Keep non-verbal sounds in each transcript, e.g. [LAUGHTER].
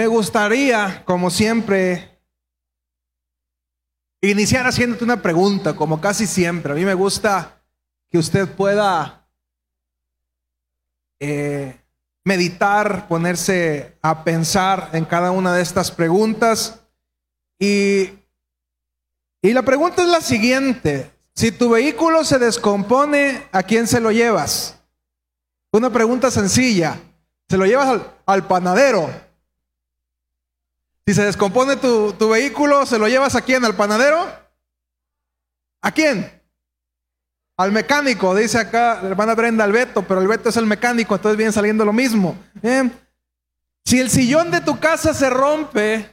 Me gustaría, como siempre, iniciar haciéndote una pregunta, como casi siempre. A mí me gusta que usted pueda eh, meditar, ponerse a pensar en cada una de estas preguntas. Y, y la pregunta es la siguiente. Si tu vehículo se descompone, ¿a quién se lo llevas? Una pregunta sencilla. ¿Se lo llevas al, al panadero? Si se descompone tu, tu, vehículo, ¿se lo llevas a quién? ¿Al panadero? ¿A quién? Al mecánico, dice acá la hermana Brenda al Beto, pero el Beto es el mecánico, entonces viene saliendo lo mismo. Bien. Si el sillón de tu casa se rompe,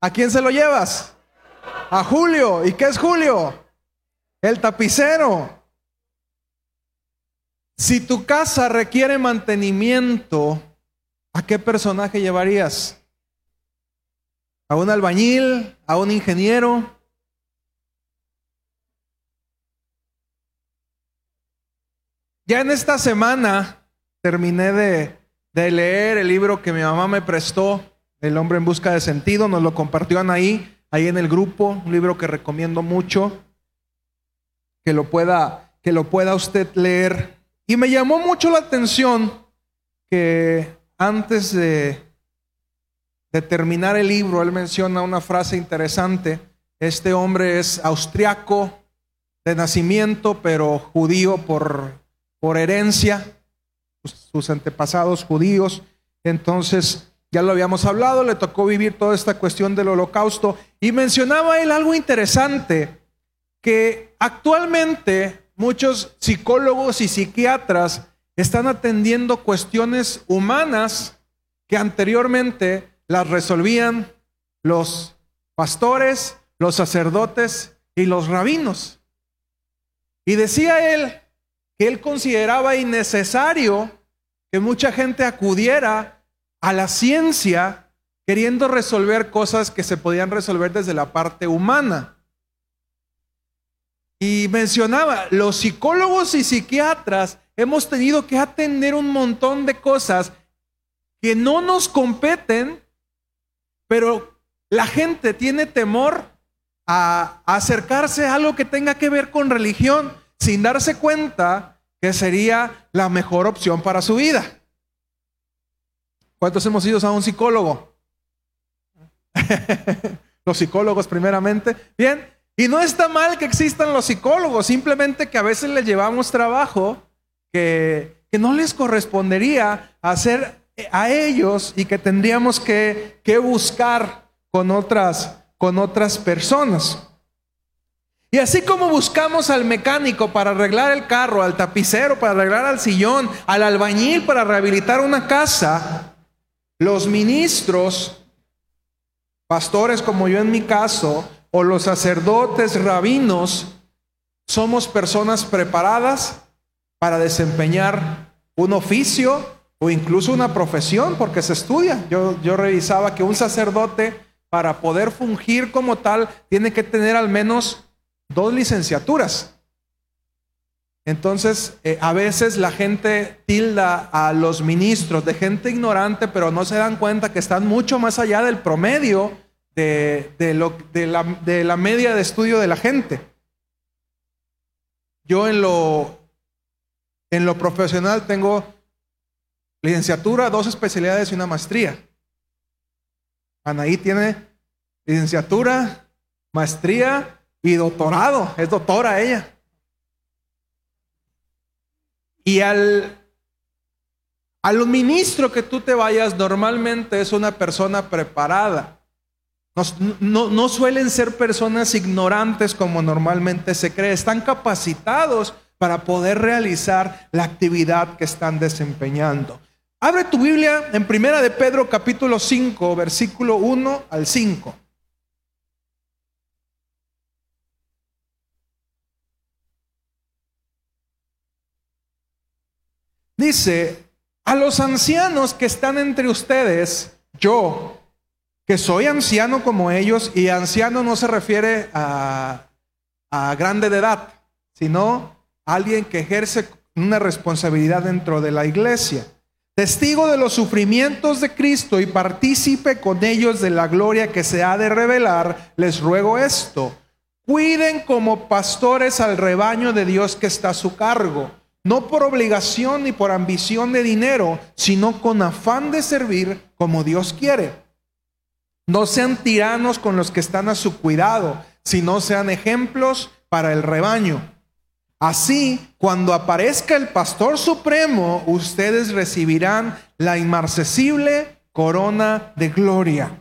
¿a quién se lo llevas? A Julio. ¿Y qué es Julio? El tapicero. Si tu casa requiere mantenimiento, ¿a qué personaje llevarías? ¿A un albañil? ¿A un ingeniero? Ya en esta semana terminé de, leer el libro que mi mamá me prestó, El hombre en busca de sentido, nos lo compartió Anaí ahí en el grupo, un libro que recomiendo mucho, que lo pueda, que lo pueda usted leer. Y me llamó mucho la atención que antes de, de terminar el libro, él menciona una frase interesante. Este hombre es austriaco de nacimiento, pero judío por por herencia, sus antepasados judíos. Entonces, ya lo habíamos hablado, le tocó vivir toda esta cuestión del holocausto y mencionaba él algo interesante, que actualmente muchos psicólogos y psiquiatras están atendiendo cuestiones humanas que anteriormente las resolvían los pastores, los sacerdotes y los rabinos. Y decía él que él consideraba innecesario que mucha gente acudiera a la ciencia queriendo resolver cosas que se podían resolver desde la parte humana. Y mencionaba, los psicólogos y psiquiatras hemos tenido que atender un montón de cosas que no nos competen, pero la gente tiene temor a acercarse a algo que tenga que ver con religión sin darse cuenta que sería la mejor opción para su vida. ¿Cuántos hemos ido a un psicólogo? [LAUGHS] los psicólogos primeramente. Bien, y no está mal que existan los psicólogos, simplemente que a veces les llevamos trabajo que, no les correspondería hacer a ellos y que tendríamos que, que buscar con otras, con otras personas. Y así como buscamos al mecánico para arreglar el carro, al tapicero para arreglar al sillón, al albañil para rehabilitar una casa, los ministros, pastores como yo en mi caso, o los sacerdotes, rabinos, somos personas preparadas para desempeñar un oficio o incluso una profesión, porque se estudia. Yo, yo revisaba que un sacerdote, para poder fungir como tal, tiene que tener al menos dos licenciaturas. Entonces, eh, a veces la gente tilda a los ministros de gente ignorante, pero no se dan cuenta que están mucho más allá del promedio de, lo, de, la, de la media de estudio de la gente. Yo en lo, en lo profesional tengo licenciatura, dos especialidades y una maestría. Anaí tiene licenciatura, maestría y doctorado, es doctora ella. Y al, al ministro que tú te vayas normalmente es una persona preparada. No, no, suelen ser personas ignorantes como normalmente se cree, están capacitados para poder realizar la actividad que están desempeñando. Abre tu Biblia en Primera de Pedro capítulo 5, versículo 1 al 5. Dice, a los ancianos que están entre ustedes, yo, que soy anciano como ellos, y anciano no se refiere a, a grande de edad, sino a alguien que ejerce una responsabilidad dentro de la iglesia. Testigo de los sufrimientos de Cristo y partícipe con ellos de la gloria que se ha de revelar, les ruego esto. Cuiden como pastores al rebaño de Dios que está a su cargo, no por obligación ni por ambición de dinero, sino con afán de servir como Dios quiere. No sean tiranos con los que están a su cuidado, sino sean ejemplos para el rebaño. Así, cuando aparezca el pastor supremo, ustedes recibirán la inmarcesible corona de gloria.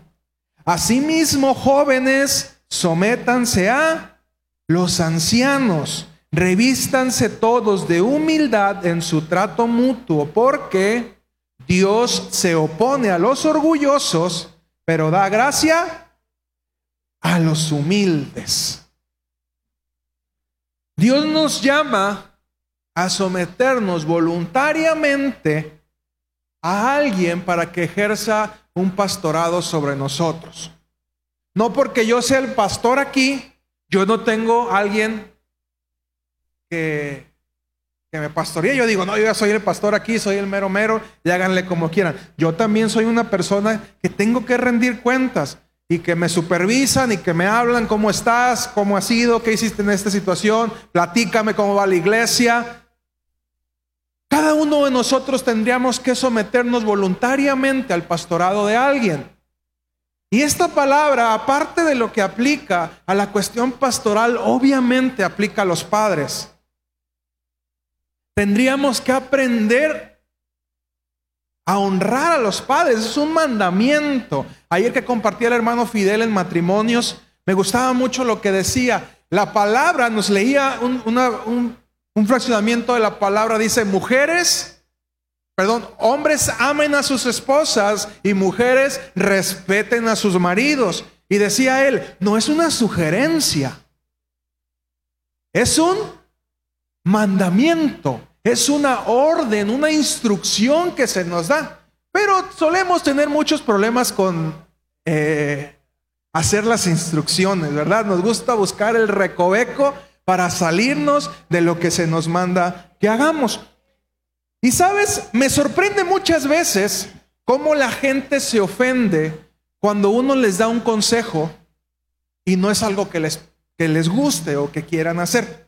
Asimismo, jóvenes, sométanse a los ancianos, revístanse todos de humildad en su trato mutuo, porque Dios se opone a los orgullosos, pero da gracia a los humildes. Dios nos llama a someternos voluntariamente a alguien para que ejerza un pastorado sobre nosotros. No porque yo sea el pastor aquí, yo no tengo alguien que, que me pastoree. Yo digo, no, yo ya soy el pastor aquí, soy el mero mero, y háganle como quieran. Yo también soy una persona que tengo que rendir cuentas y que me supervisan y que me hablan cómo estás, cómo has sido, qué hiciste en esta situación, platícame cómo va la iglesia. Cada uno de nosotros tendríamos que someternos voluntariamente al pastorado de alguien. Y esta palabra, aparte de lo que aplica a la cuestión pastoral, obviamente aplica a los padres. Tendríamos que aprender a honrar a los padres. Es un mandamiento. Ayer que compartí el hermano Fidel en matrimonios, me gustaba mucho lo que decía. La palabra, nos leía un, un fraccionamiento de la palabra, dice, mujeres, perdón, hombres amen a sus esposas y mujeres respeten a sus maridos. Y decía él, no es una sugerencia, es un mandamiento. Es una orden, una instrucción que se nos da. Pero solemos tener muchos problemas con eh, hacer las instrucciones, ¿verdad? Nos gusta buscar el recoveco para salirnos de lo que se nos manda que hagamos. Y sabes, me sorprende muchas veces cómo la gente se ofende cuando uno les da un consejo y no es algo que les, que les guste o que quieran hacer.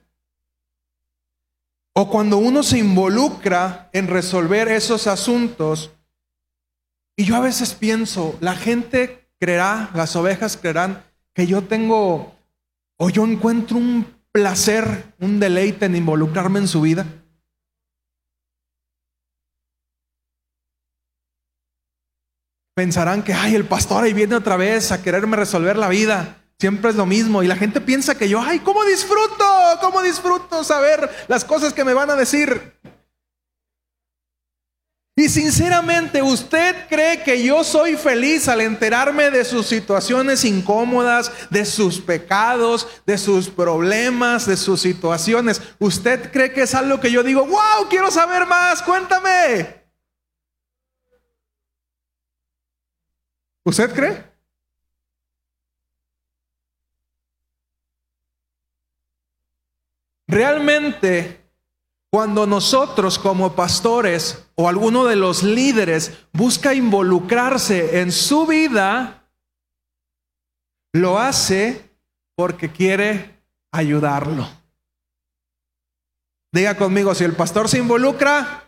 O cuando uno se involucra en resolver esos asuntos, y yo a veces pienso, la gente creerá, las ovejas creerán que yo tengo o yo encuentro un placer, un deleite en involucrarme en su vida. Pensarán que, ay, el pastor ahí viene otra vez a quererme resolver la vida. Siempre es lo mismo. Y la gente piensa que yo, ay, ¿cómo disfruto? ¿Cómo disfruto saber las cosas que me van a decir? Y sinceramente, ¿usted cree que yo soy feliz al enterarme de sus situaciones incómodas, de sus pecados, de sus problemas, de sus situaciones? ¿Usted cree que es algo que yo digo, wow, quiero saber más, cuéntame? ¿Usted cree? Realmente, cuando nosotros como pastores o alguno de los líderes busca involucrarse en su vida, lo hace porque quiere ayudarlo. Diga conmigo, si el pastor se involucra,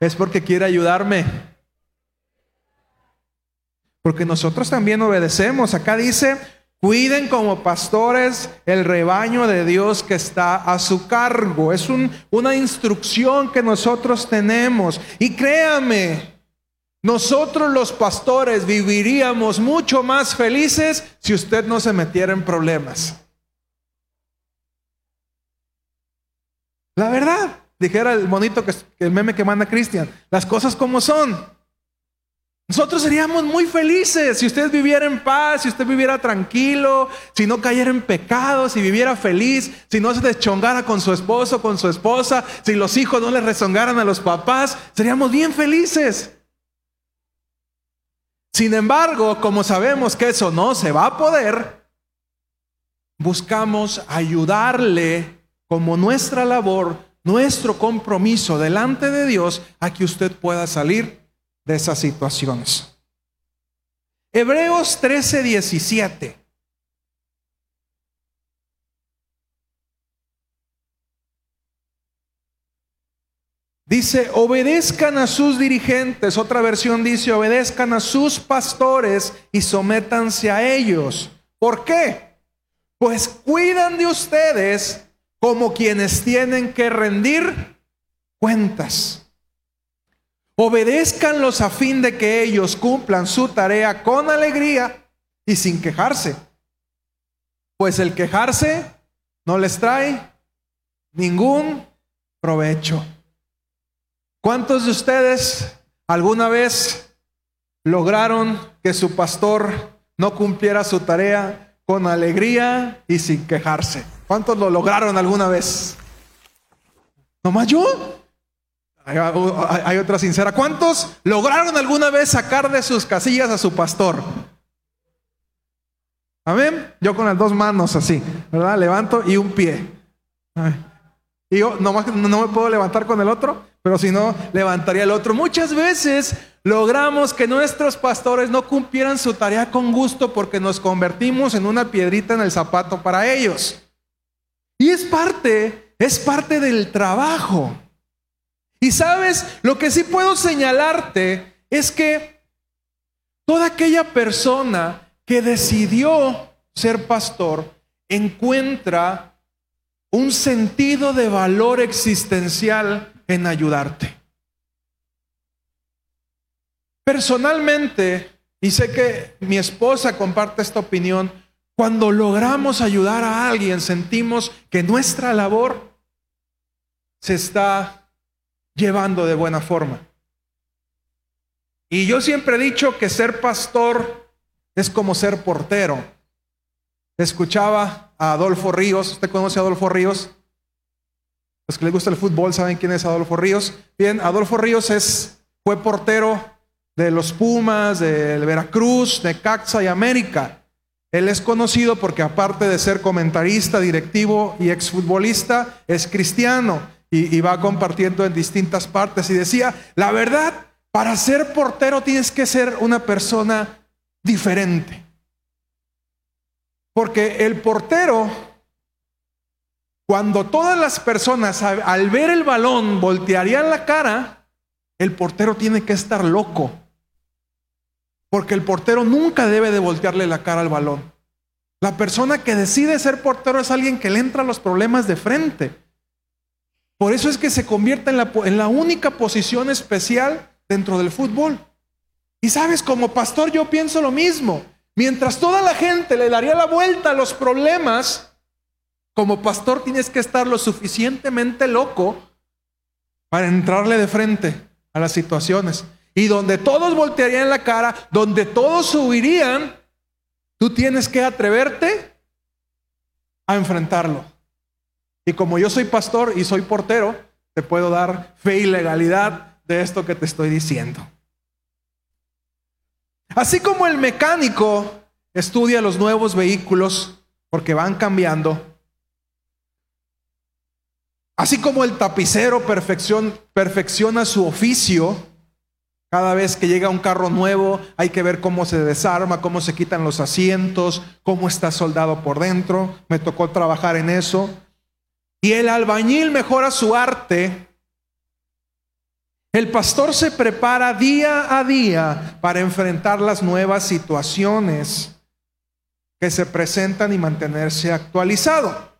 es porque quiere ayudarme. Porque nosotros también obedecemos. Acá dice, Cuiden como pastores el rebaño de Dios que está a su cargo. Es una instrucción que nosotros tenemos. Y créame, nosotros los pastores viviríamos mucho más felices si usted no se metiera en problemas. La verdad, dijera el monito que el meme que manda Cristian, las cosas como son. Nosotros seríamos muy felices si usted viviera en paz, si usted viviera tranquilo, si no cayera en pecado, si viviera feliz, si no se deschongara con su esposo, con su esposa, si los hijos no le rezongaran a los papás, seríamos bien felices. Sin embargo, como sabemos que eso no se va a poder, buscamos ayudarle como nuestra labor nuestro compromiso delante de Dios a que usted pueda salir de esas situaciones. Hebreos 13, 17. Dice, obedezcan a sus dirigentes. Otra versión dice, obedezcan a sus pastores y sométanse a ellos. ¿Por qué? Pues cuidan de ustedes como quienes tienen que rendir cuentas. Obedezcanlos a fin de que ellos cumplan su tarea con alegría y sin quejarse. Pues el quejarse no les trae ningún provecho. ¿Cuántos de ustedes alguna vez lograron que su pastor no cumpliera su tarea con alegría y sin quejarse? ¿Cuántos lo lograron alguna vez? ¿Nomás yo? Hay, otra sincera. ¿Cuántos lograron alguna vez sacar de sus casillas a su pastor? Amén. Yo con las dos manos así, ¿verdad? Levanto y un pie. Y yo nomás no me puedo levantar con el otro pero si no, levantaría el otro. Muchas veces logramos que nuestros pastores no cumplieran su tarea con gusto porque nos convertimos en una piedrita en el zapato para ellos. Y es parte, es parte del trabajo. Y sabes, lo que sí puedo señalarte es que toda aquella persona que decidió ser pastor encuentra un sentido de valor existencial en ayudarte. Personalmente, y sé que mi esposa comparte esta opinión, cuando logramos ayudar a alguien, sentimos que nuestra labor se está llevando de buena forma. Y yo siempre he dicho que ser pastor es como ser portero. Escuchaba a Adolfo Ríos, ¿usted conoce a Adolfo Ríos? Los que les gusta el fútbol saben quién es Adolfo Ríos. Bien, Adolfo Ríos es, fue portero de los Pumas, del Veracruz, de Caxa y América. Él es conocido porque aparte de ser comentarista, directivo y exfutbolista, es cristiano y, va compartiendo en distintas partes. Y decía, la verdad, para ser portero tienes que ser una persona diferente. Porque el portero cuando todas las personas al ver el balón voltearían la cara, el portero tiene que estar loco. Porque el portero nunca debe de voltearle la cara al balón. La persona que decide ser portero es alguien que le entra los problemas de frente. Por eso es que se convierte en la, en la única posición especial dentro del fútbol. Y sabes, como pastor yo pienso lo mismo. Mientras toda la gente le daría la vuelta a los problemas, como pastor tienes que estar lo suficientemente loco para entrarle de frente a las situaciones. Y donde todos voltearían la cara, donde todos huirían, tú tienes que atreverte a enfrentarlo. Y como yo soy pastor y soy portero, te puedo dar fe y legalidad de esto que te estoy diciendo. Así como el mecánico estudia los nuevos vehículos porque van cambiando, Así como el tapicero perfecciona su oficio, cada vez que llega un carro nuevo hay que ver cómo se desarma, cómo se quitan los asientos, cómo está soldado por dentro. Me tocó trabajar en eso. Y el albañil mejora su arte. El pastor se prepara día a día para enfrentar las nuevas situaciones que se presentan y mantenerse actualizado.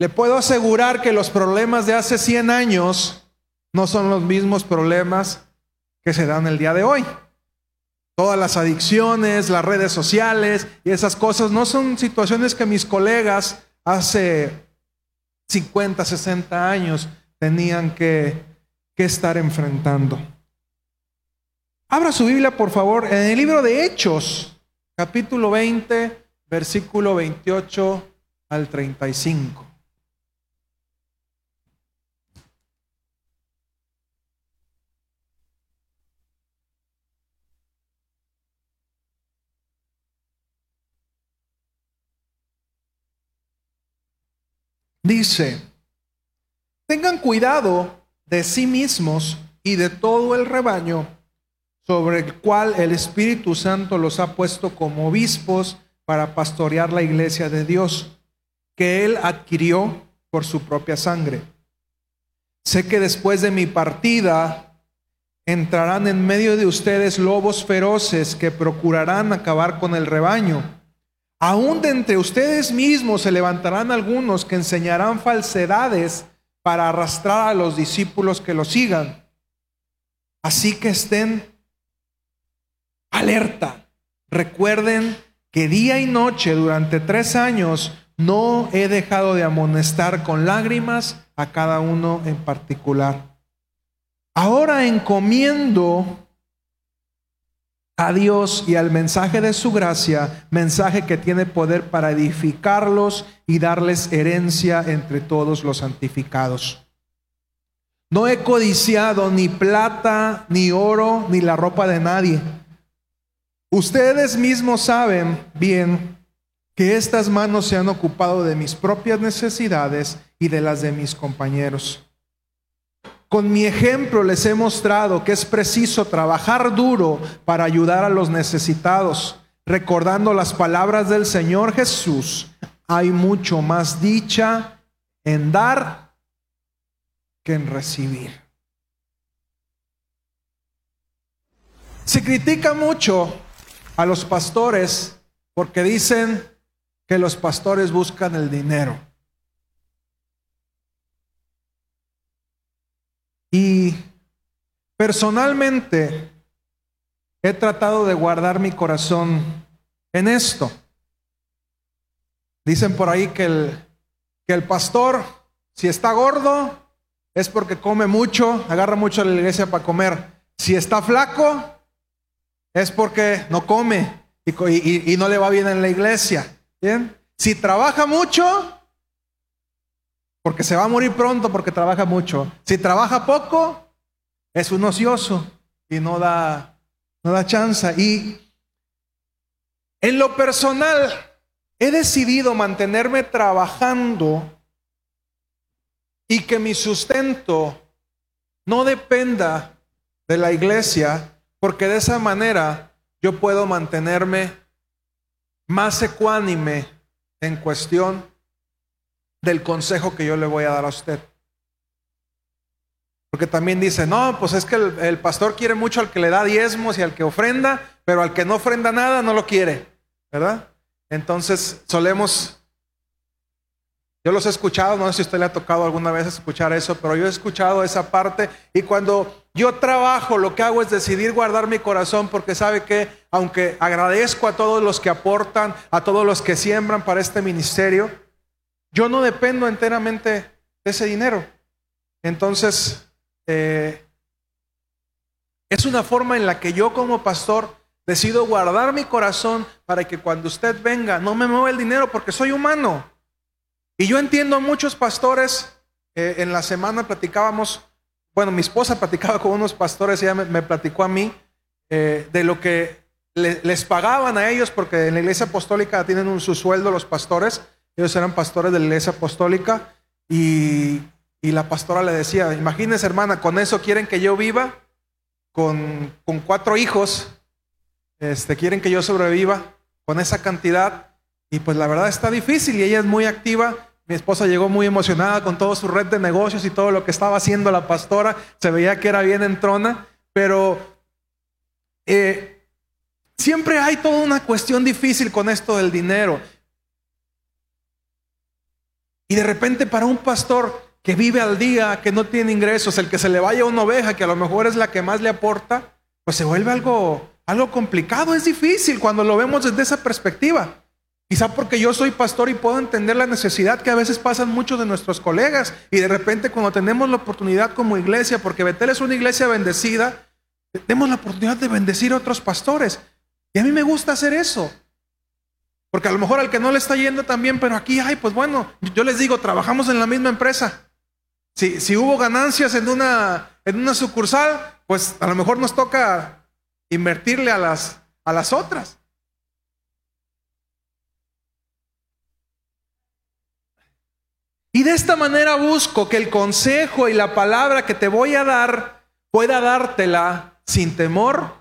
Le puedo asegurar que los problemas de hace 100 años no son los mismos problemas que se dan el día de hoy. Todas las adicciones, las redes sociales y esas cosas no son situaciones que mis colegas hace 50, 60 años tenían que, que estar enfrentando. Abra su Biblia, por favor, en el libro de Hechos, capítulo 20, versículo 28 al 35. Dice, tengan cuidado de sí mismos y de todo el rebaño sobre el cual el Espíritu Santo los ha puesto como obispos para pastorear la iglesia de Dios, que Él adquirió por su propia sangre. Sé que después de mi partida entrarán en medio de ustedes lobos feroces que procurarán acabar con el rebaño. Aún de entre ustedes mismos se levantarán algunos que enseñarán falsedades para arrastrar a los discípulos que lo sigan. Así que estén alerta. Recuerden que día y noche durante tres años no he dejado de amonestar con lágrimas a cada uno en particular. Ahora encomiendo a Dios y al mensaje de su gracia, mensaje que tiene poder para edificarlos y darles herencia entre todos los santificados. No he codiciado ni plata, ni oro, ni la ropa de nadie. Ustedes mismos saben bien que estas manos se han ocupado de mis propias necesidades y de las de mis compañeros. Con mi ejemplo les he mostrado que es preciso trabajar duro para ayudar a los necesitados, recordando las palabras del Señor Jesús. Hay mucho más dicha en dar que en recibir. Se critica mucho a los pastores porque dicen que los pastores buscan el dinero. Y personalmente he tratado de guardar mi corazón en esto. Dicen por ahí que el, que el pastor, si está gordo, es porque come mucho, agarra mucho a la iglesia para comer. Si está flaco, es porque no come y, y no le va bien en la iglesia. Bien. Si trabaja mucho, porque se va a morir pronto porque trabaja mucho. Si trabaja poco, es un ocioso y no da, no da chance. Y en lo personal, he decidido mantenerme trabajando y que mi sustento no dependa de la iglesia, porque de esa manera yo puedo mantenerme más ecuánime en cuestión del consejo que yo le voy a dar a usted. Porque también dice, no, pues es que el, pastor quiere mucho al que le da diezmos y al que ofrenda, pero al que no ofrenda nada no lo quiere, ¿verdad? Entonces solemos, yo los he escuchado, no sé si usted le ha tocado alguna vez escuchar eso, pero yo he escuchado esa parte y cuando yo trabajo, lo que hago es decidir guardar mi corazón porque sabe que, aunque agradezco a todos los que aportan, a todos los que siembran para este ministerio, yo no dependo enteramente de ese dinero. Entonces, eh, es una forma en la que yo como pastor decido guardar mi corazón para que cuando usted venga no me mueva el dinero porque soy humano. Y yo entiendo a muchos pastores, eh, en la semana platicábamos bueno, mi esposa [LAUGHS] platicaba con unos pastores, ella me, platicó a mí eh, de lo que les pagaban a ellos, porque en la iglesia apostólica tienen un, su sueldo los pastores, ellos eran pastores de la iglesia apostólica, y, la pastora le decía, imagínense hermana, con eso quieren que yo viva, con, cuatro hijos, este, quieren que yo sobreviva con esa cantidad, y pues la verdad está difícil, y ella es muy activa, mi esposa llegó muy emocionada con toda su red de negocios y todo lo que estaba haciendo la pastora. Se veía que era bien en trona, pero eh, siempre hay toda una cuestión difícil con esto del dinero. Y de repente para un pastor que vive al día, que no tiene ingresos, el que se le vaya una oveja, que a lo mejor es la que más le aporta, pues se vuelve algo, algo complicado, es difícil cuando lo vemos desde esa perspectiva. Quizá porque yo soy pastor y puedo entender la necesidad que a veces pasan muchos de nuestros colegas y de repente cuando tenemos la oportunidad como iglesia, porque Betel es una iglesia bendecida, tenemos la oportunidad de bendecir a otros pastores. Y a mí me gusta hacer eso. Porque a lo mejor al que no le está yendo también, pero aquí, ay, pues bueno, yo les digo, trabajamos en la misma empresa. Si, hubo ganancias en una, en una sucursal, pues a lo mejor nos toca invertirle a las, a las otras. Y de esta manera busco que el consejo y la palabra que te voy a dar pueda dártela sin temor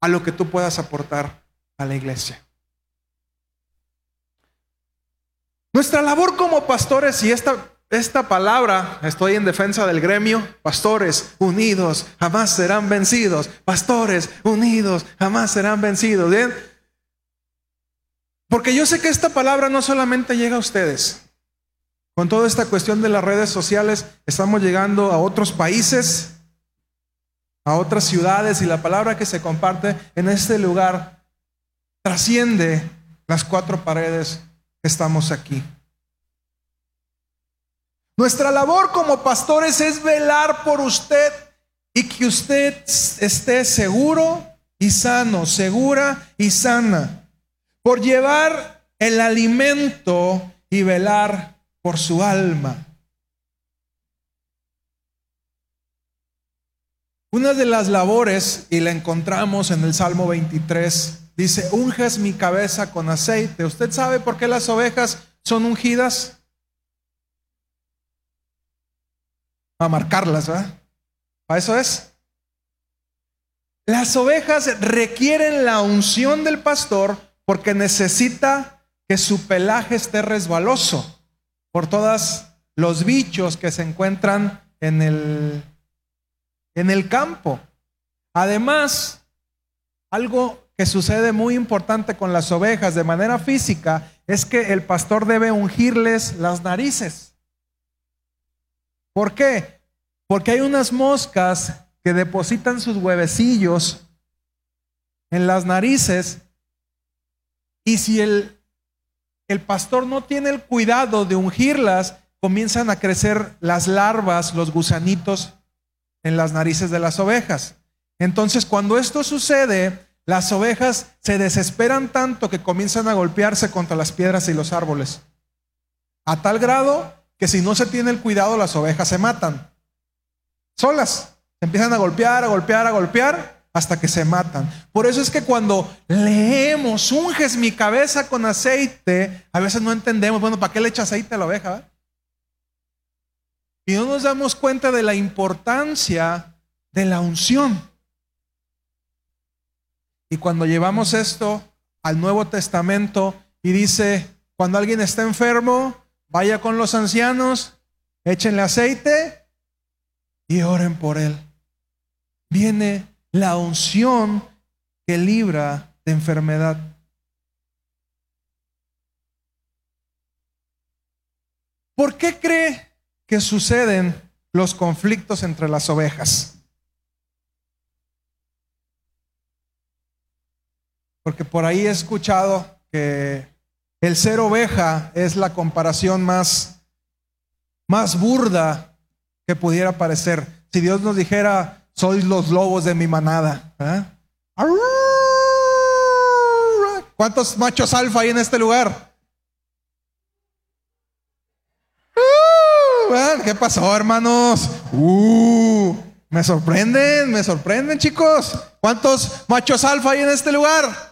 a lo que tú puedas aportar a la iglesia. Nuestra labor como pastores, y esta, esta palabra, estoy en defensa del gremio, pastores unidos jamás serán vencidos, pastores unidos jamás serán vencidos. Porque yo sé que esta palabra no solamente llega a ustedes, con toda esta cuestión de las redes sociales, estamos llegando a otros países, a otras ciudades y la palabra que se comparte en este lugar trasciende las cuatro paredes estamos aquí. Nuestra labor como pastores es velar por usted y que usted esté seguro y sano, segura y sana, por llevar el alimento y velar por su alma. Una de las labores, y la encontramos en el Salmo 23, dice, unges mi cabeza con aceite. ¿Usted sabe por qué las ovejas son ungidas? A marcarlas, ¿verdad? Para eso es. Las ovejas requieren la unción del pastor porque necesita que su pelaje esté resbaloso por todos los bichos que se encuentran en el en el campo. Además, algo que sucede muy importante con las ovejas de manera física es que el pastor debe ungirles las narices. ¿Por qué? Porque hay unas moscas que depositan sus huevecillos en las narices y si el, el pastor no tiene el cuidado de ungirlas, comienzan a crecer las larvas, los gusanitos en las narices de las ovejas. Entonces, cuando esto sucede, las ovejas se desesperan tanto que comienzan a golpearse contra las piedras y los árboles. A tal grado que si no se tiene el cuidado, las ovejas se matan. Solas. Se empiezan a golpear, a golpear, a golpear hasta que se matan. Por eso es que cuando leemos, unges mi cabeza con aceite, a veces no entendemos, bueno, ¿para qué le echa aceite a la oveja? Y no nos damos cuenta de la importancia de la unción. Y cuando llevamos esto al Nuevo Testamento y dice, cuando alguien está enfermo, vaya con los ancianos, échenle aceite y oren por él. Viene la unción que libra de enfermedad. ¿Por qué cree que suceden los conflictos entre las ovejas. Porque por ahí he escuchado que el ser oveja es la comparación más, más burda que pudiera parecer. Si Dios nos dijera, sois los lobos de mi manada. ¿Cuántos machos alfa hay en este lugar? ¿Qué pasó, hermanos? Uh, me sorprenden, me sorprenden, chicos. ¿Cuántos machos alfa hay en este lugar?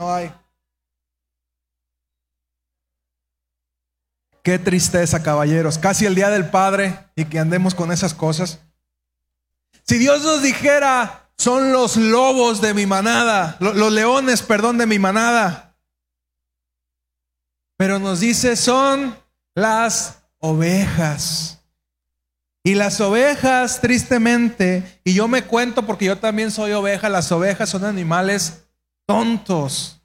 No hay. Qué tristeza, caballeros. Casi el día del Padre y que andemos con esas cosas. Si Dios nos dijera, son los lobos de mi manada, los leones, perdón, de mi manada. Pero nos dice, son las ovejas. Y las ovejas, tristemente, y yo me cuento porque yo también soy oveja, las ovejas son animales tontos.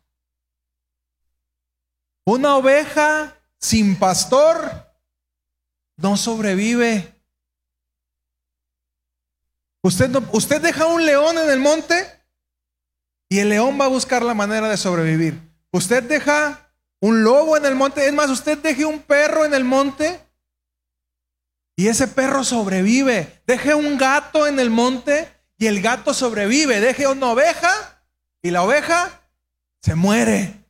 Una oveja sin pastor no sobrevive. Usted, usted deja un león en el monte y el león va a buscar la manera de sobrevivir. Usted deja un lobo en el monte. Es más, usted deje un perro en el monte y ese perro sobrevive. Deje un gato en el monte y el gato sobrevive. Deje una oveja y la oveja se muere.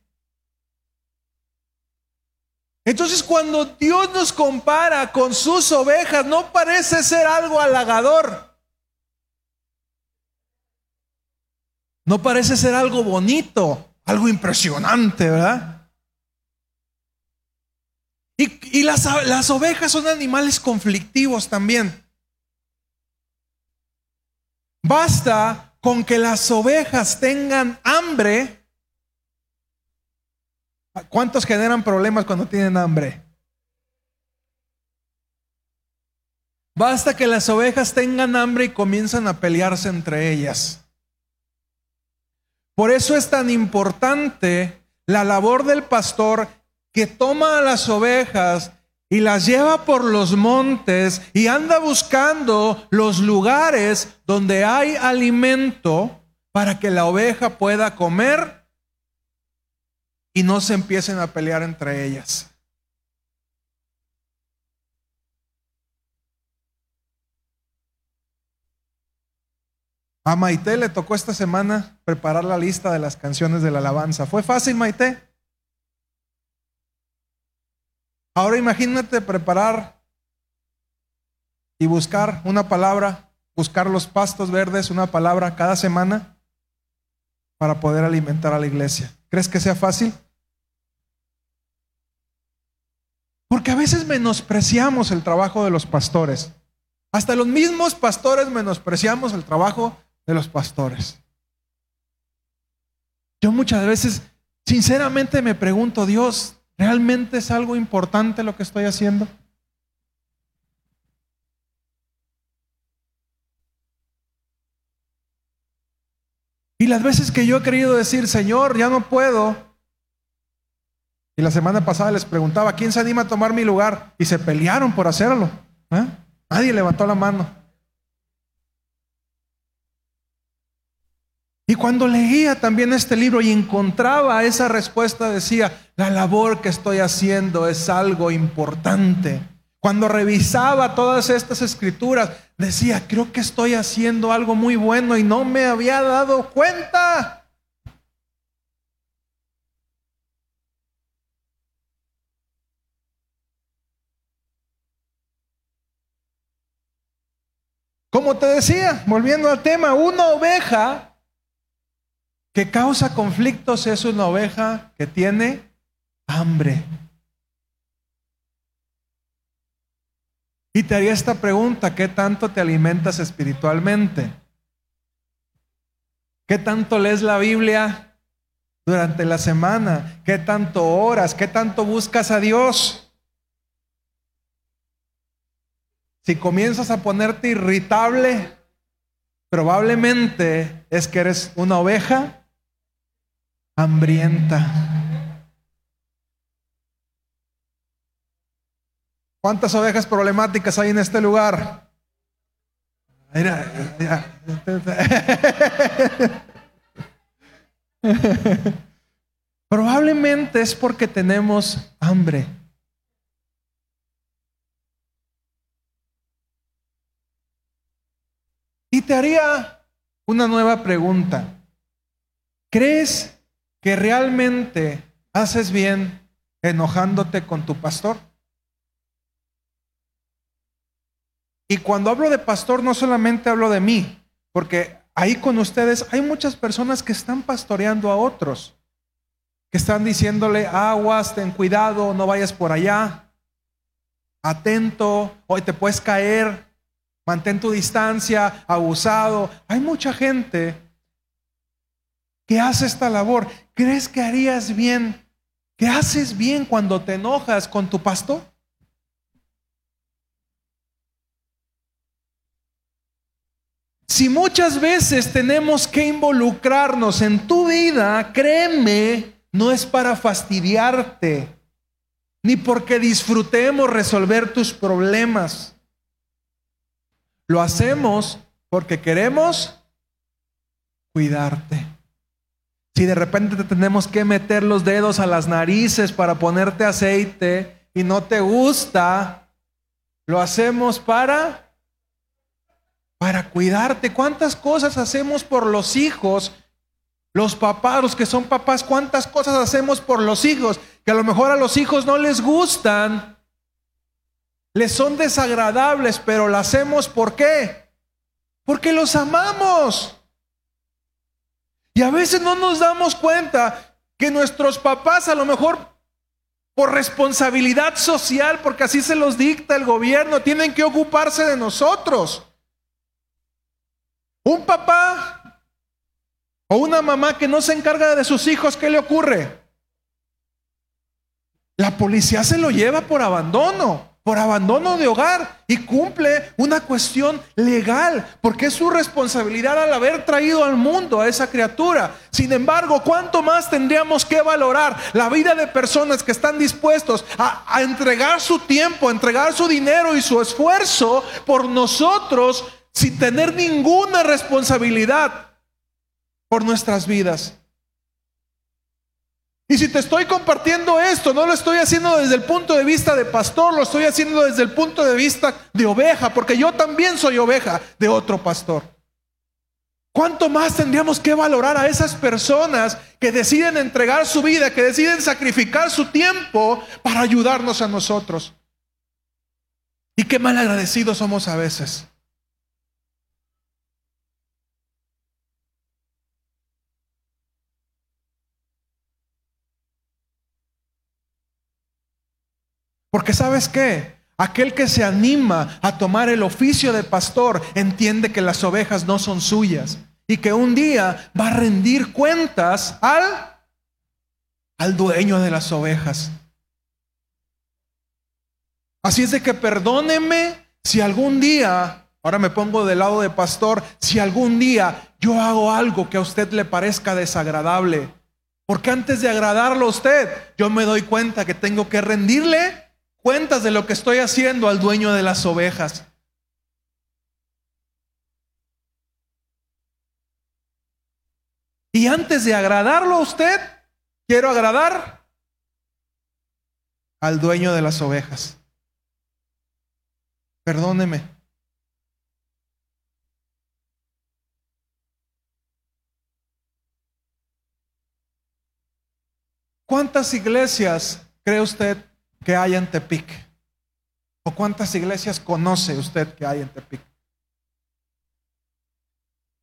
Entonces cuando Dios nos compara con sus ovejas, no parece ser algo halagador. No parece ser algo bonito, algo impresionante, ¿verdad? Y, las, las ovejas son animales conflictivos también. Basta con que las ovejas tengan hambre. ¿Cuántos generan problemas cuando tienen hambre? Basta que las ovejas tengan hambre y comienzan a pelearse entre ellas. Por eso es tan importante la labor del pastor que toma a las ovejas y las lleva por los montes y anda buscando los lugares donde hay alimento para que la oveja pueda comer y no se empiecen a pelear entre ellas. A Maite le tocó esta semana preparar la lista de las canciones de la alabanza. ¿Fue fácil, Maite? Ahora imagínate preparar y buscar una palabra, buscar los pastos verdes, una palabra cada semana para poder alimentar a la iglesia. ¿Crees que sea fácil? Porque a veces menospreciamos el trabajo de los pastores. Hasta los mismos pastores menospreciamos el trabajo de los pastores. Yo muchas veces, sinceramente me pregunto, Dios, ¿realmente es algo importante lo que estoy haciendo? Y las veces que yo he querido decir, Señor, ya no puedo. Y la semana pasada les preguntaba, ¿quién se anima a tomar mi lugar? Y se pelearon por hacerlo. ¿eh? Nadie levantó la mano. Y cuando leía también este libro y encontraba esa respuesta, decía, la labor que estoy haciendo es algo importante. Cuando revisaba todas estas escrituras, decía, creo que estoy haciendo algo muy bueno y no me había dado cuenta. Como te decía, volviendo al tema, una oveja que causa conflictos es una oveja que tiene hambre. Y te haría esta pregunta, ¿qué tanto te alimentas espiritualmente? ¿Qué tanto lees la Biblia durante la semana? ¿Qué tanto oras? ¿Qué tanto buscas a Dios? Si comienzas a ponerte irritable, probablemente es que eres una oveja hambrienta. ¿Cuántas ovejas problemáticas hay en este lugar? [LAUGHS] Probablemente es porque tenemos hambre. Y te haría una nueva pregunta. ¿Crees que realmente haces bien enojándote con tu pastor. Y cuando hablo de pastor no solamente hablo de mí, porque ahí con ustedes hay muchas personas que están pastoreando a otros, que están diciéndole, aguas, ten cuidado, no vayas por allá, atento, hoy te puedes caer, mantén tu distancia, abusado. Hay mucha gente que hace esta labor. ¿Crees que harías bien? ¿Que haces bien cuando te enojas con tu pastor? Si muchas veces tenemos que involucrarnos en tu vida, créeme, no es para fastidiarte, ni porque disfrutemos resolver tus problemas. Lo hacemos porque queremos cuidarte. Si de repente te tenemos que meter los dedos a las narices para ponerte aceite y no te gusta, lo hacemos para para cuidarte. ¿Cuántas cosas hacemos por los hijos? Los papás, los que son papás, ¿cuántas cosas hacemos por los hijos? Que a lo mejor a los hijos no les gustan, les son desagradables, pero lo hacemos ¿por qué? Porque los amamos. Y a veces no nos damos cuenta que nuestros papás a lo mejor por responsabilidad social, porque así se los dicta el gobierno, tienen que ocuparse de nosotros. Un papá o una mamá que no se encarga de sus hijos, ¿qué le ocurre? La policía se lo lleva por abandono por abandono de hogar y cumple una cuestión legal, porque es su responsabilidad al haber traído al mundo a esa criatura. Sin embargo, ¿cuánto más tendríamos que valorar la vida de personas que están dispuestos a, entregar su tiempo, a entregar su dinero y su esfuerzo por nosotros sin tener ninguna responsabilidad por nuestras vidas? Y si te estoy compartiendo esto, no lo estoy haciendo desde el punto de vista de pastor, lo estoy haciendo desde el punto de vista de oveja, porque yo también soy oveja de otro pastor. ¿Cuánto más tendríamos que valorar a esas personas que deciden entregar su vida, que deciden sacrificar su tiempo para ayudarnos a nosotros? Y qué mal agradecidos somos a veces. Porque sabes qué? Aquel que se anima a tomar el oficio de pastor entiende que las ovejas no son suyas y que un día va a rendir cuentas al, al dueño de las ovejas. Así es de que perdóneme si algún día, ahora me pongo del lado de pastor, si algún día yo hago algo que a usted le parezca desagradable. Porque antes de agradarlo a usted, yo me doy cuenta que tengo que rendirle cuentas de lo que estoy haciendo al dueño de las ovejas. Y antes de agradarlo a usted, quiero agradar al dueño de las ovejas. Perdóneme. ¿Cuántas iglesias cree usted que hay en Tepic? ¿O cuántas iglesias conoce usted que hay en Tepic?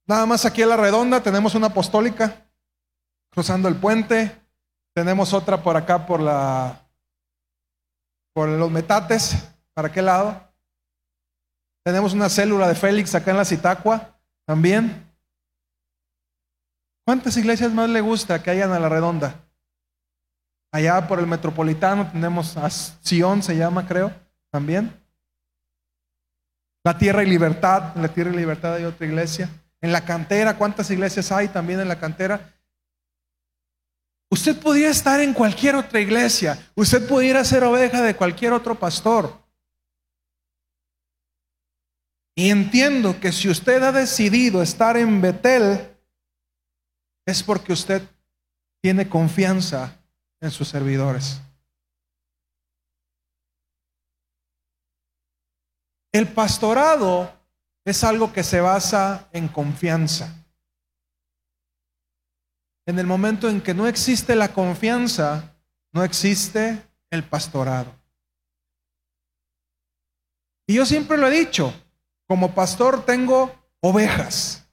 Nada más aquí a la redonda tenemos una apostólica cruzando el puente. Tenemos otra por acá por la por los metates, ¿para qué lado? Tenemos una célula de Félix acá en la Citacua también. ¿Cuántas iglesias más le gusta que hayan a la redonda? Allá por el metropolitano tenemos a Sion, se llama, creo, también. La Tierra y Libertad, en la Tierra y Libertad hay otra iglesia. En la cantera, ¿cuántas iglesias hay también en la cantera? Usted podría estar en cualquier otra iglesia, usted pudiera ser oveja de cualquier otro pastor. Y entiendo que si usted ha decidido estar en Betel, es porque usted tiene confianza en sus servidores. El pastorado es algo que se basa en confianza. En el momento en que no existe la confianza, no existe el pastorado. Y yo siempre lo he dicho, como pastor tengo ovejas.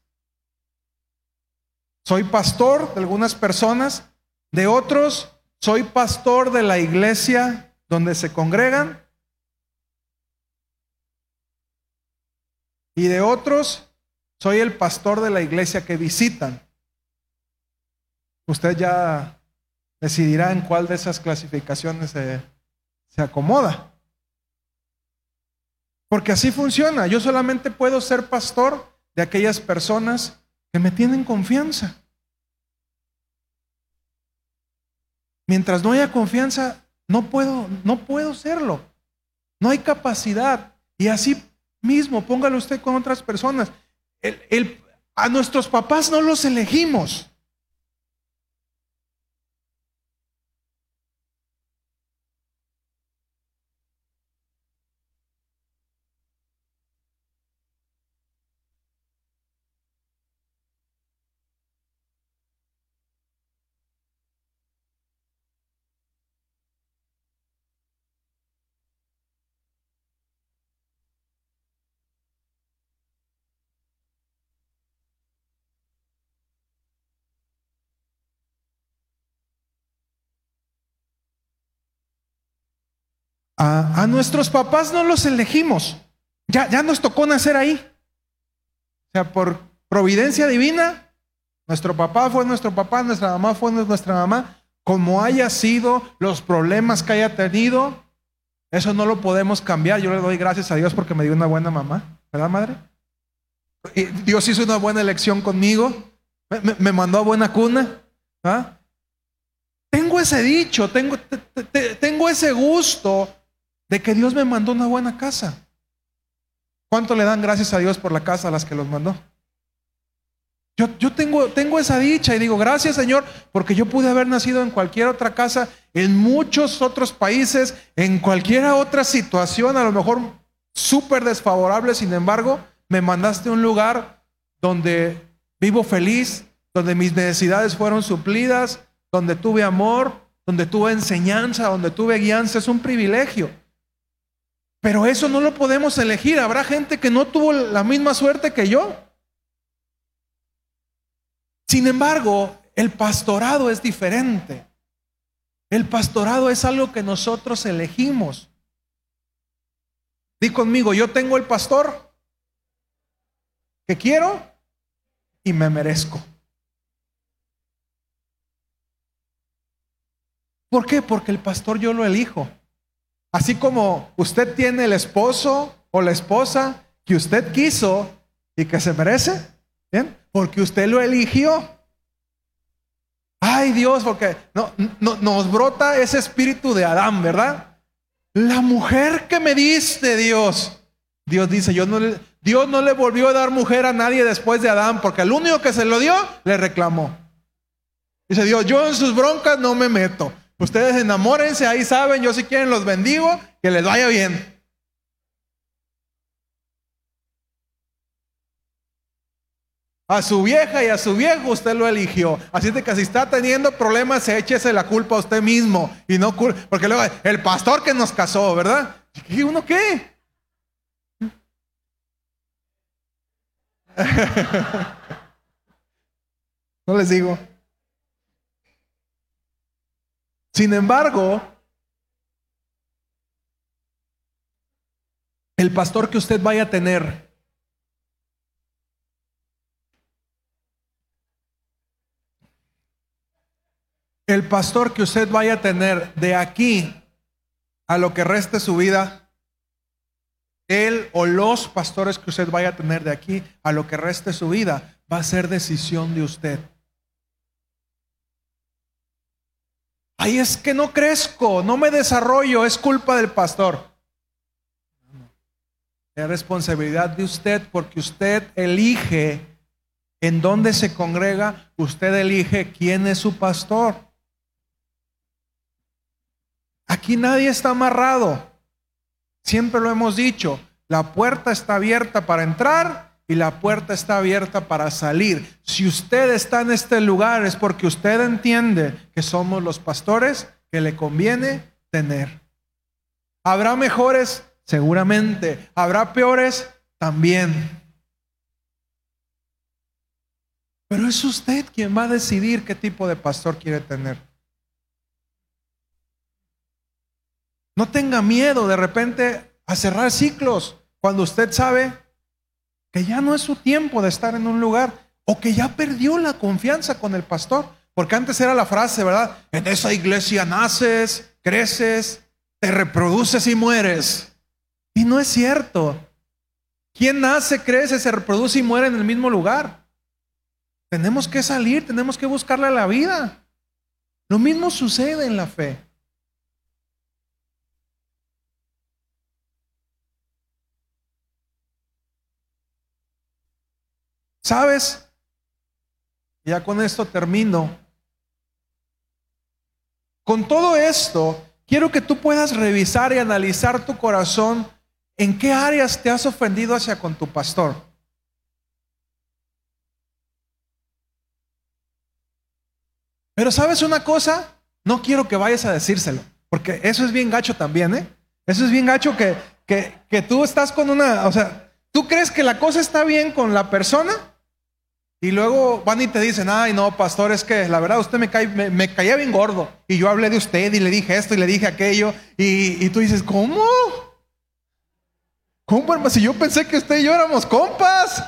Soy pastor de algunas personas, de otros soy pastor de la iglesia donde se congregan y de otros soy el pastor de la iglesia que visitan. Usted ya decidirá en cuál de esas clasificaciones se, se acomoda. Porque así funciona. Yo solamente puedo ser pastor de aquellas personas que me tienen confianza. Mientras no haya confianza, no puedo, no puedo serlo. No hay capacidad. Y así mismo, póngalo usted con otras personas. a nuestros papás no los elegimos. A, nuestros papás no los elegimos. Ya, ya nos tocó nacer ahí. O sea, por providencia divina, nuestro papá fue nuestro papá, nuestra mamá fue nuestra mamá. Como haya sido, los problemas que haya tenido, eso no lo podemos cambiar. Yo le doy gracias a Dios porque me dio una buena mamá. ¿Verdad, madre? Dios hizo una buena elección conmigo. Me, mandó a buena cuna. ¿ah? Tengo ese dicho, tengo, tengo ese gusto de que Dios me mandó una buena casa. ¿Cuánto le dan gracias a Dios por la casa a las que los mandó? Yo, yo tengo, tengo esa dicha y digo, gracias Señor, porque yo pude haber nacido en cualquier otra casa, en muchos otros países, en cualquier otra situación, a lo mejor súper desfavorable, sin embargo, me mandaste a un lugar donde vivo feliz, donde mis necesidades fueron suplidas, donde tuve amor, donde tuve enseñanza, donde tuve guianza, es un privilegio. Pero eso no lo podemos elegir. Habrá gente que no tuvo la misma suerte que yo. Sin embargo, el pastorado es diferente. El pastorado es algo que nosotros elegimos. Di conmigo, yo tengo el pastor que quiero y me merezco. ¿Por qué? Porque el pastor yo lo elijo. Así como usted tiene el esposo o la esposa que usted quiso y que se merece. Porque usted lo eligió. Ay Dios, porque no, nos brota ese espíritu de Adán, ¿verdad? La mujer que me diste, Dios. Dios dice, yo no Dios no le volvió a dar mujer a nadie después de Adán, porque el único que se lo dio, le reclamó. Dice Dios, yo en sus broncas no me meto. Ustedes enamórense, ahí saben, yo si quieren los bendigo, que les vaya bien. A su vieja y a su viejo usted lo eligió. Así que si está teniendo problemas, échese la culpa a usted mismo. Y no porque luego el pastor que nos casó, ¿verdad? ¿Y uno qué? [LAUGHS] no les digo. Sin embargo, el pastor que usted vaya a tener el pastor que usted vaya a tener de aquí a lo que reste su vida, él o los pastores que usted vaya a tener de aquí a lo que reste su vida, va a ser decisión de usted. Ay, es que no crezco, no me desarrollo, es culpa del pastor. Es responsabilidad de usted porque usted elige en dónde se congrega, usted elige quién es su pastor. Aquí nadie está amarrado. Siempre lo hemos dicho, la puerta está abierta para entrar y la puerta está abierta para salir. Si usted está en este lugar es porque usted entiende que somos los pastores que le conviene tener. ¿Habrá mejores? Seguramente. ¿Habrá peores? También. Pero es usted quien va a decidir qué tipo de pastor quiere tener. No tenga miedo de repente a cerrar ciclos cuando usted sabe que ya no es su tiempo de estar en un lugar o que ya perdió la confianza con el pastor. Porque antes era la frase, ¿verdad? En esa iglesia naces, creces, te reproduces y mueres. Y no es cierto. ¿Quién nace, crece, se reproduce y muere en el mismo lugar? Tenemos que salir, tenemos que buscarle la vida. Lo mismo sucede en la fe. ¿Sabes? Ya con esto termino. Con todo esto, quiero que tú puedas revisar y analizar tu corazón en qué áreas te has ofendido hacia con tu pastor. Pero sabes una cosa, no quiero que vayas a decírselo, porque eso es bien gacho también, ¿eh? Eso es bien gacho que, que, que tú estás con una, o sea, tú crees que la cosa está bien con la persona Y luego van y te dicen, ay no, pastor, es que la verdad usted me, cae, me, caía bien gordo. Y yo hablé de usted y le dije esto y le dije aquello. Y, y tú dices, ¿cómo? ¿Cómo, hermano? Si yo pensé que usted y yo éramos compas.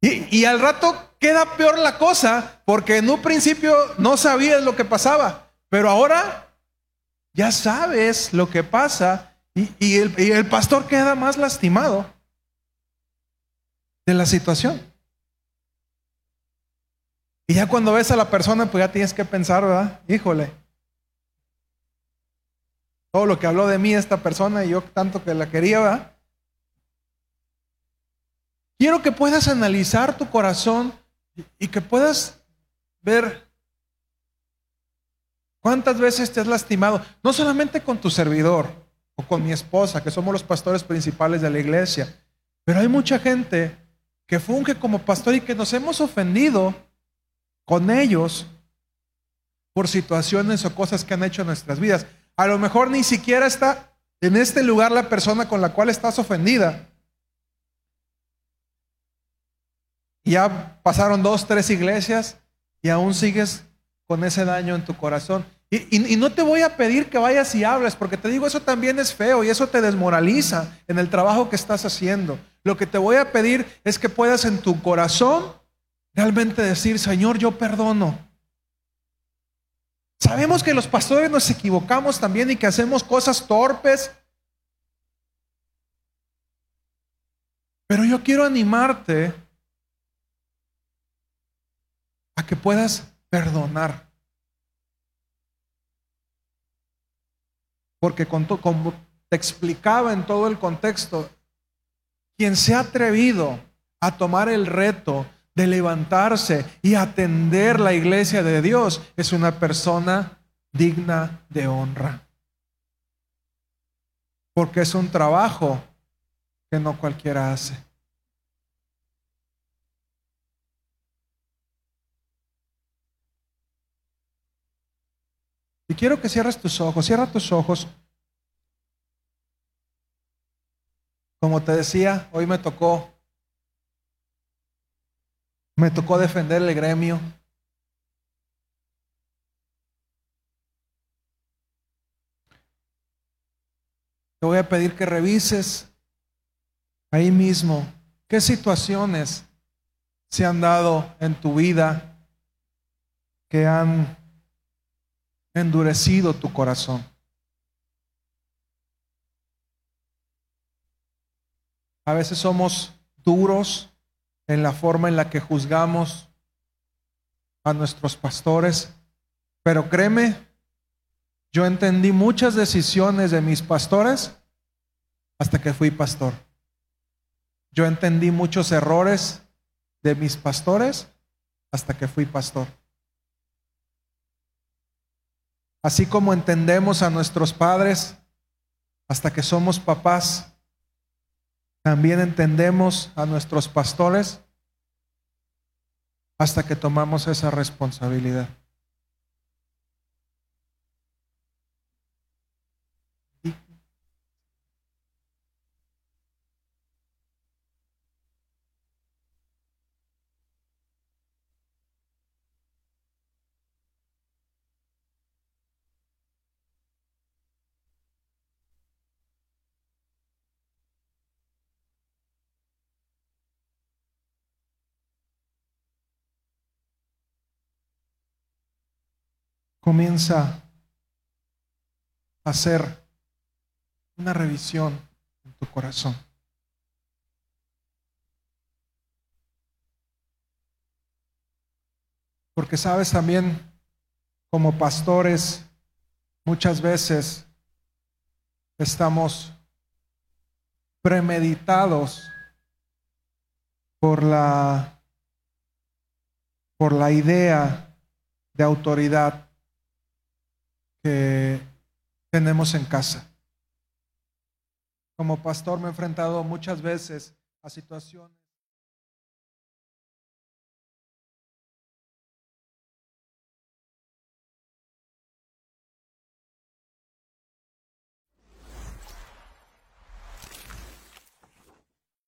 Y, y al rato queda peor la cosa, porque en un principio no sabías lo que pasaba, pero ahora ya sabes lo que pasa y, el, y el pastor queda más lastimado de la situación. Y ya cuando ves a la persona, pues ya tienes que pensar, ¿verdad? Híjole. Todo lo que habló de mí esta persona y yo tanto que la quería, ¿verdad? Quiero que puedas analizar tu corazón y que puedas ver cuántas veces te has lastimado, no solamente con tu servidor o con mi esposa, que somos los pastores principales de la iglesia, pero hay mucha gente que funge como pastor y que nos hemos ofendido con ellos por situaciones o cosas que han hecho en nuestras vidas. A lo mejor ni siquiera está en este lugar la persona con la cual estás ofendida. ya pasaron dos, tres iglesias y aún sigues con ese daño en tu corazón. Y, no te voy a pedir que vayas y hables, porque te digo, eso también es feo y eso te desmoraliza en el trabajo que estás haciendo. Lo que te voy a pedir es que puedas en tu corazón realmente decir, Señor, yo perdono. Sabemos que los pastores nos equivocamos también y que hacemos cosas torpes. Pero yo quiero animarte a que puedas perdonar. Porque como te explicaba en todo el contexto, quien se ha atrevido a tomar el reto de levantarse y atender la iglesia de Dios es una persona digna de honra. Porque es un trabajo que no cualquiera hace. Quiero que cierres tus ojos, cierra tus ojos. Como te decía, hoy me tocó, me tocó defender el gremio. Te voy a pedir que revises ahí mismo qué situaciones se han dado en tu vida que han endurecido tu corazón. A veces somos duros en la forma en la que juzgamos a nuestros pastores, pero créeme, yo entendí muchas decisiones de mis pastores hasta que fui pastor. Yo entendí muchos errores de mis pastores hasta que fui pastor. Así como entendemos a nuestros padres hasta que somos papás, también entendemos a nuestros pastores hasta que tomamos esa responsabilidad. Comienza a hacer una revisión en tu corazón. Porque sabes también, como pastores, muchas veces estamos premeditados por la, por la idea de autoridad que tenemos en casa. Como pastor me he enfrentado muchas veces a situaciones